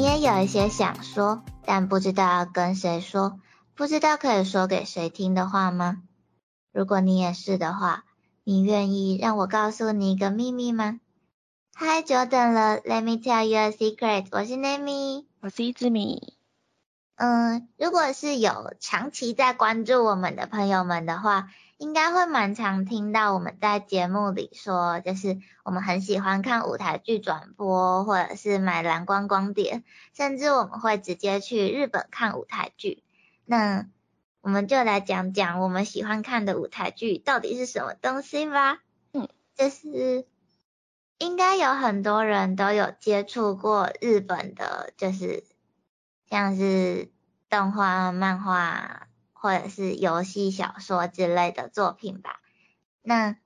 你也有一些想说，但不知道要跟谁说，不知道可以说给谁听的话吗？如果你也是的话，你愿意让我告诉你一个秘密吗？嗨，久等了，Let me tell you a secret，我是 Nami，我是一只米。嗯，如果是有长期在关注我们的朋友们的话，应该会蛮常听到我们在节目里说，就是我们很喜欢看舞台剧转播，或者是买蓝光光碟，甚至我们会直接去日本看舞台剧。那我们就来讲讲我们喜欢看的舞台剧到底是什么东西吧。嗯，就是应该有很多人都有接触过日本的，就是像是动画、漫画或者是游戏、小说之类的作品吧。那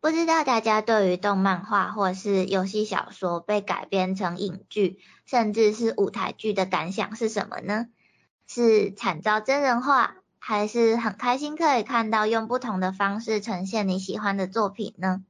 不知道大家对于动漫画或是游戏、小说被改编成影剧，甚至是舞台剧的感想是什么呢？是惨遭真人化？还是很开心可以看到用不同的方式呈现你喜欢的作品呢。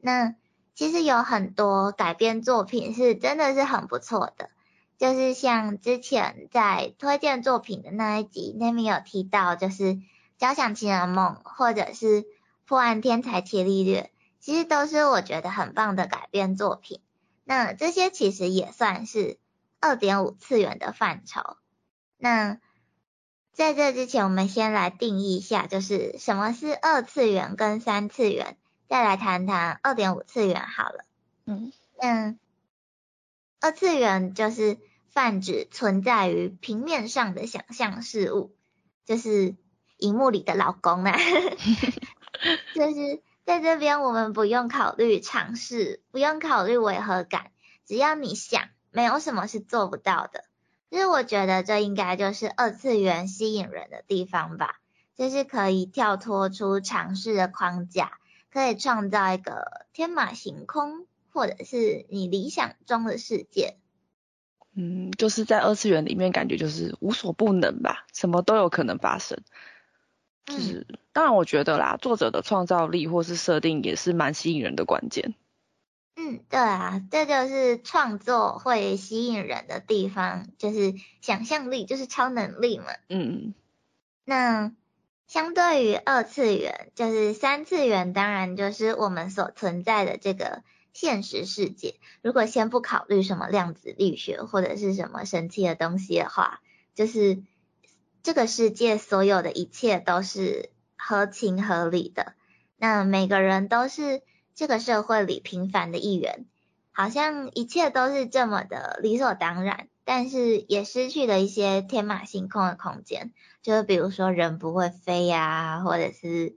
那其实有很多改编作品是真的是很不错的，就是像之前在推荐作品的那一集，那边有提到，就是《交响情人梦》或者是《破案天才伽利略》，其实都是我觉得很棒的改编作品。那这些其实也算是二点五次元的范畴。那在这之前，我们先来定义一下，就是什么是二次元跟三次元，再来谈谈二点五次元好了。嗯嗯，二次元就是泛指存在于平面上的想象事物，就是荧幕里的老公啊。就是在这边，我们不用考虑尝试，不用考虑违和感，只要你想，没有什么是做不到的。其实我觉得这应该就是二次元吸引人的地方吧，就是可以跳脱出尝试的框架，可以创造一个天马行空，或者是你理想中的世界。嗯，就是在二次元里面，感觉就是无所不能吧，什么都有可能发生。就是，当然我觉得啦，作者的创造力或是设定也是蛮吸引人的关键。嗯，对啊，这就是创作会吸引人的地方，就是想象力，就是超能力嘛。嗯，那相对于二次元，就是三次元，当然就是我们所存在的这个现实世界。如果先不考虑什么量子力学或者是什么神奇的东西的话，就是这个世界所有的一切都是合情合理的。那每个人都是。这个社会里平凡的一员，好像一切都是这么的理所当然，但是也失去了一些天马行空的空间。就是比如说人不会飞呀，或者是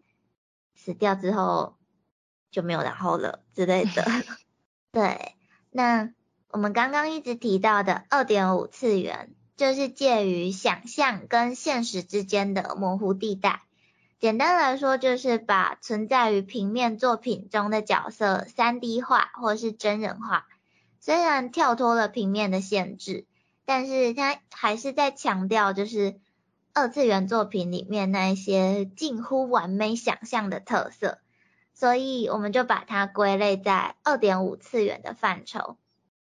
死掉之后就没有然后了之类的。对，那我们刚刚一直提到的二点五次元，就是介于想象跟现实之间的模糊地带。简单来说，就是把存在于平面作品中的角色三 D 化或是真人化。虽然跳脱了平面的限制，但是它还是在强调，就是二次元作品里面那一些近乎完美想象的特色。所以我们就把它归类在二点五次元的范畴。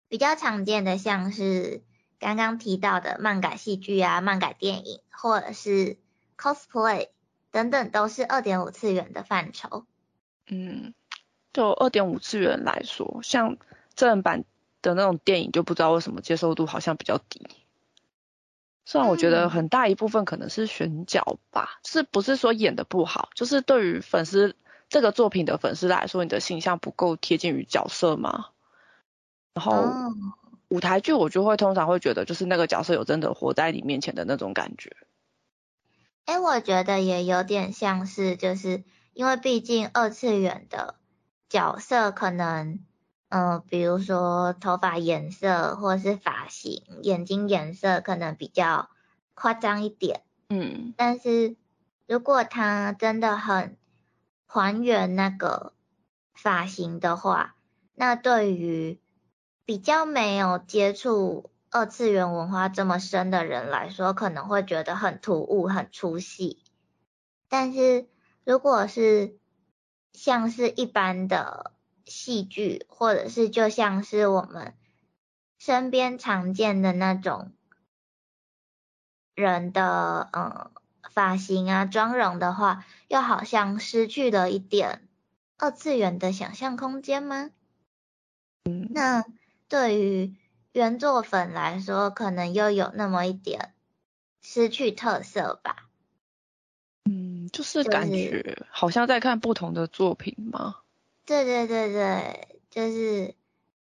比较常见的像是刚刚提到的漫改戏剧啊、漫改电影，或者是 cosplay。等等都是二点五次元的范畴。嗯，就二点五次元来说，像真人版的那种电影，就不知道为什么接受度好像比较低。虽然我觉得很大一部分可能是选角吧，就是不是说演的不好，就是对于粉丝这个作品的粉丝来说，你的形象不够贴近于角色吗。然后舞台剧我就会通常会觉得，就是那个角色有真的活在你面前的那种感觉。哎，我觉得也有点像是，就是因为毕竟二次元的角色可能，嗯，比如说头发颜色或者是发型、眼睛颜色可能比较夸张一点，嗯，但是如果他真的很还原那个发型的话，那对于比较没有接触。二次元文化这么深的人来说，可能会觉得很突兀、很出戏。但是如果是像是一般的戏剧，或者是就像是我们身边常见的那种人的嗯发型啊、妆容的话，又好像失去了一点二次元的想象空间吗？嗯，那对于原作粉来说，可能又有那么一点失去特色吧。嗯，就是感觉好像在看不同的作品吗？对对对对，就是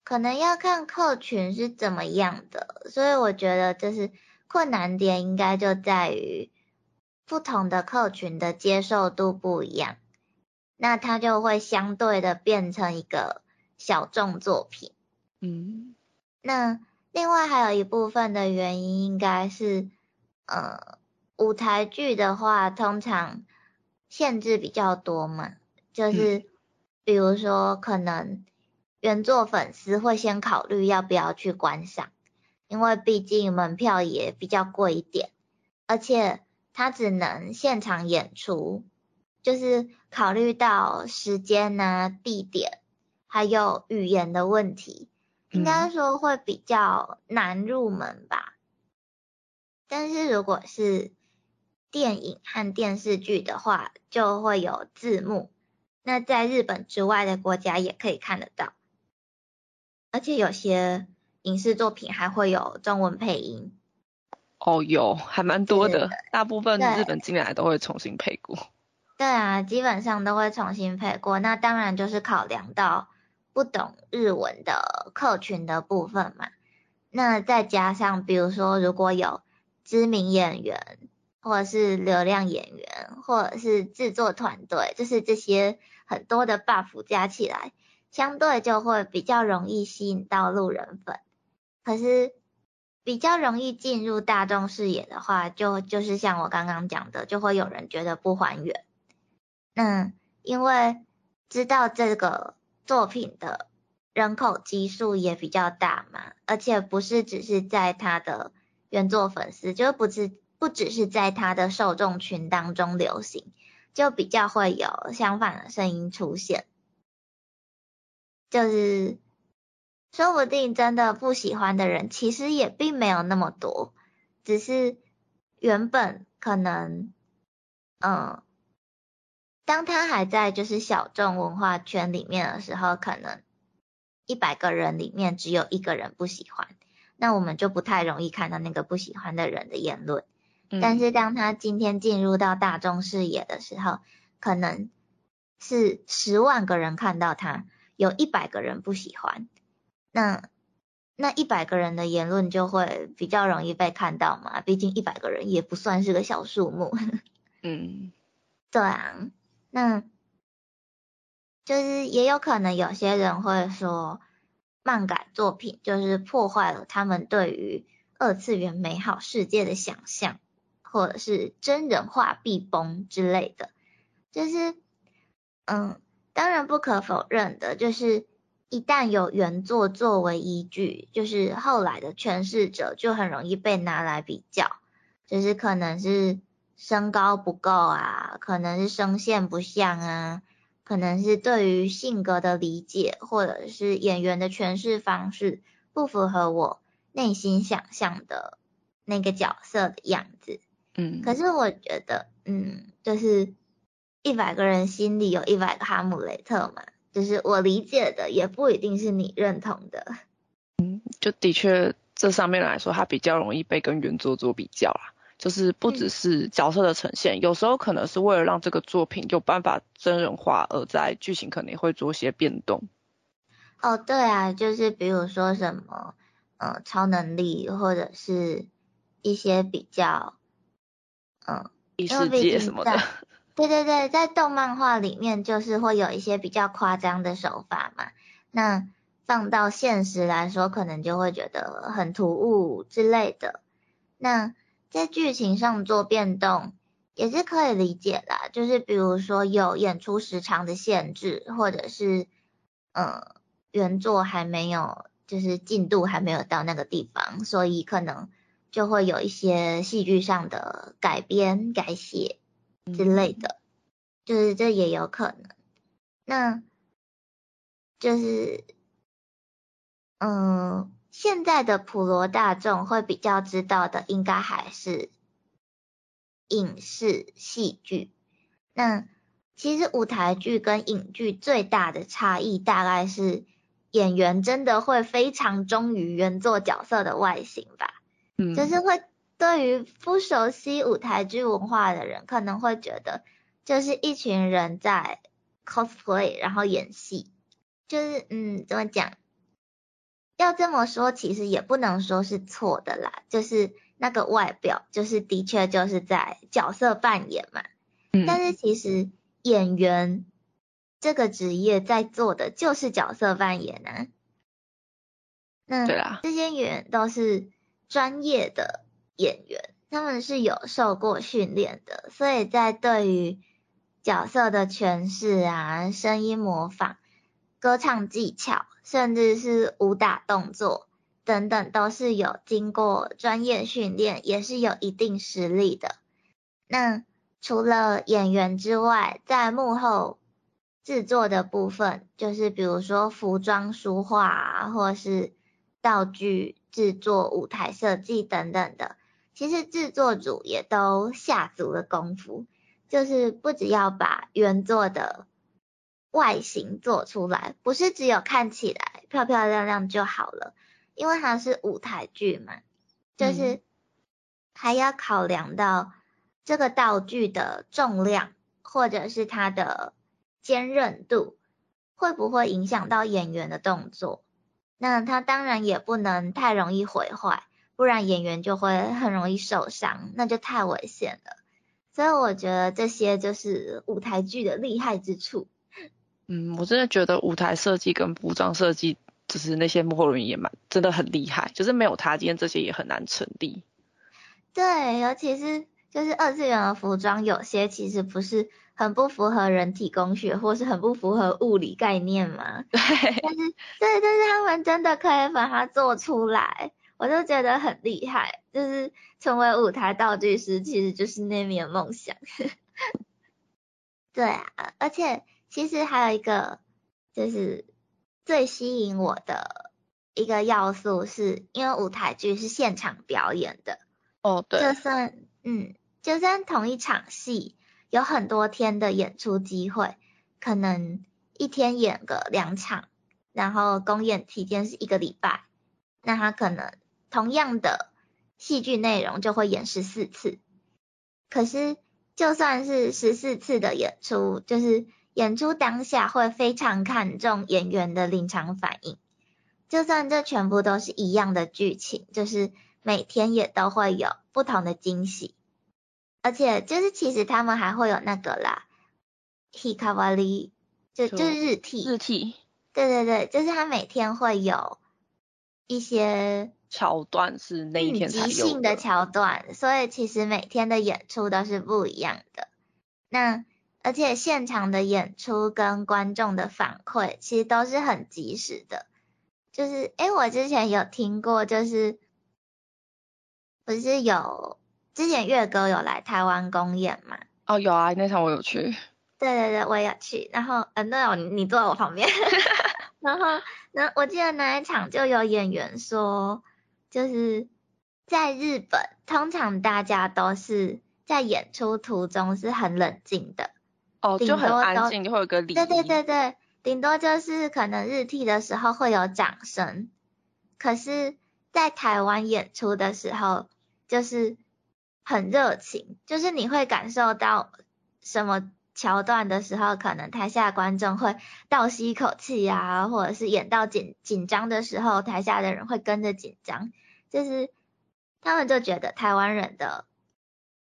可能要看客群是怎么样的，所以我觉得就是困难点应该就在于不同的客群的接受度不一样，那它就会相对的变成一个小众作品。嗯。那另外还有一部分的原因应该是，呃，舞台剧的话通常限制比较多嘛，就是比如说可能原作粉丝会先考虑要不要去观赏，因为毕竟门票也比较贵一点，而且它只能现场演出，就是考虑到时间呐、地点还有语言的问题。应该说会比较难入门吧，但是如果是电影和电视剧的话，就会有字幕，那在日本之外的国家也可以看得到，而且有些影视作品还会有中文配音。哦，有，还蛮多的，大部分日本进来都会重新配过。对啊，基本上都会重新配过，那当然就是考量到。不懂日文的客群的部分嘛，那再加上比如说如果有知名演员或者是流量演员或者是制作团队，就是这些很多的 buff 加起来，相对就会比较容易吸引到路人粉。可是比较容易进入大众视野的话，就就是像我刚刚讲的，就会有人觉得不还原。那因为知道这个。作品的人口基数也比较大嘛，而且不是只是在他的原作粉丝，就不是不只是在他的受众群当中流行，就比较会有相反的声音出现，就是说不定真的不喜欢的人其实也并没有那么多，只是原本可能，嗯。当他还在就是小众文化圈里面的时候，可能一百个人里面只有一个人不喜欢，那我们就不太容易看到那个不喜欢的人的言论。但是当他今天进入到大众视野的时候，可能是十万个人看到他，有一百个人不喜欢，那那一百个人的言论就会比较容易被看到嘛，毕竟一百个人也不算是个小数目。嗯，对啊。那就是也有可能有些人会说，漫改作品就是破坏了他们对于二次元美好世界的想象，或者是真人化必崩之类的。就是，嗯，当然不可否认的，就是一旦有原作作为依据，就是后来的诠释者就很容易被拿来比较，就是可能是。身高不够啊，可能是声线不像啊，可能是对于性格的理解，或者是演员的诠释方式不符合我内心想象的那个角色的样子。嗯，可是我觉得，嗯，就是一百个人心里有一百个哈姆雷特嘛，就是我理解的也不一定是你认同的。嗯，就的确这上面来说，它比较容易被跟原作做比较啦。就是不只是角色的呈现，有时候可能是为了让这个作品有办法真人化，而在剧情可能会做些变动。哦，对啊，就是比如说什么，呃，超能力或者是一些比较，嗯，异世界什么的。对对对，在动漫画里面就是会有一些比较夸张的手法嘛，那放到现实来说，可能就会觉得很突兀之类的。那在剧情上做变动也是可以理解的，就是比如说有演出时长的限制，或者是呃原作还没有，就是进度还没有到那个地方，所以可能就会有一些戏剧上的改编、改写之类的，就是这也有可能。那就是嗯。现在的普罗大众会比较知道的，应该还是影视戏剧。那其实舞台剧跟影剧最大的差异，大概是演员真的会非常忠于原作角色的外形吧。嗯，就是会对于不熟悉舞台剧文化的人，可能会觉得就是一群人在 cosplay，然后演戏。就是嗯，怎么讲？要这么说，其实也不能说是错的啦。就是那个外表，就是的确就是在角色扮演嘛。嗯。但是其实演员这个职业在做的就是角色扮演啊。那对啊，这些演员都是专业的演员，他们是有受过训练的，所以在对于角色的诠释啊、声音模仿。歌唱技巧，甚至是武打动作等等，都是有经过专业训练，也是有一定实力的。那除了演员之外，在幕后制作的部分，就是比如说服装书画啊，或是道具制作、舞台设计等等的，其实制作组也都下足了功夫，就是不只要把原作的。外形做出来，不是只有看起来漂漂亮亮就好了，因为它是舞台剧嘛，就是还要考量到这个道具的重量，或者是它的坚韧度，会不会影响到演员的动作？那它当然也不能太容易毁坏，不然演员就会很容易受伤，那就太危险了。所以我觉得这些就是舞台剧的厉害之处。嗯，我真的觉得舞台设计跟服装设计，就是那些幕后人员也蛮真的很厉害，就是没有他，今天这些也很难成立。对，尤其是就是二次元的服装，有些其实不是很不符合人体工学，或是很不符合物理概念嘛。对。但是，对，但是他们真的可以把它做出来，我就觉得很厉害。就是成为舞台道具师，其实就是那面梦想。对啊，而且。其实还有一个，就是最吸引我的一个要素，是因为舞台剧是现场表演的。哦，对。就算，嗯，就算同一场戏有很多天的演出机会，可能一天演个两场，然后公演期间是一个礼拜，那他可能同样的戏剧内容就会演十四次。可是就算是十四次的演出，就是。演出当下会非常看重演员的临场反应，就算这全部都是一样的剧情，就是每天也都会有不同的惊喜，而且就是其实他们还会有那个啦，hikawari，就就是日替，日替，对对对，就是他每天会有一些桥段是那一天即兴的桥段，所以其实每天的演出都是不一样的，那。而且现场的演出跟观众的反馈其实都是很及时的，就是诶我之前有听过，就是不是有之前月哥有来台湾公演嘛？哦，有啊，那场我有去。对对对，我也有去。然后，嗯，对哦，你坐在我旁边。然后，那我记得那一场就有演员说，就是在日本，通常大家都是在演出途中是很冷静的。哦，就很安静，会有个礼。对对对对，顶多就是可能日替的时候会有掌声，可是，在台湾演出的时候，就是很热情，就是你会感受到什么桥段的时候，可能台下观众会倒吸一口气啊，或者是演到紧紧张的时候，台下的人会跟着紧张，就是他们就觉得台湾人的。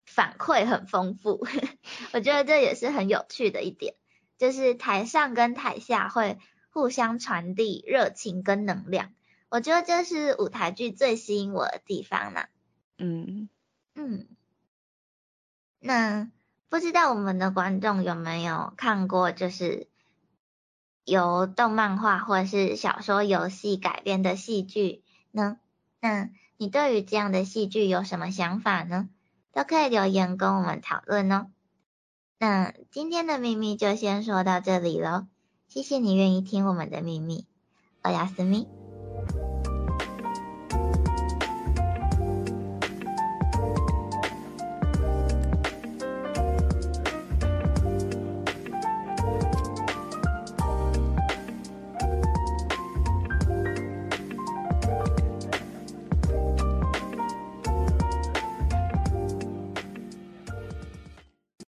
反馈很丰富，我觉得这也是很有趣的一点，就是台上跟台下会互相传递热情跟能量，我觉得这是舞台剧最吸引我的地方啦。嗯嗯，那不知道我们的观众有没有看过，就是由动漫画或者是小说、游戏改编的戏剧呢？那你对于这样的戏剧有什么想法呢？都可以留言跟我们讨论哦。那今天的秘密就先说到这里喽，谢谢你愿意听我们的秘密，我亚思密。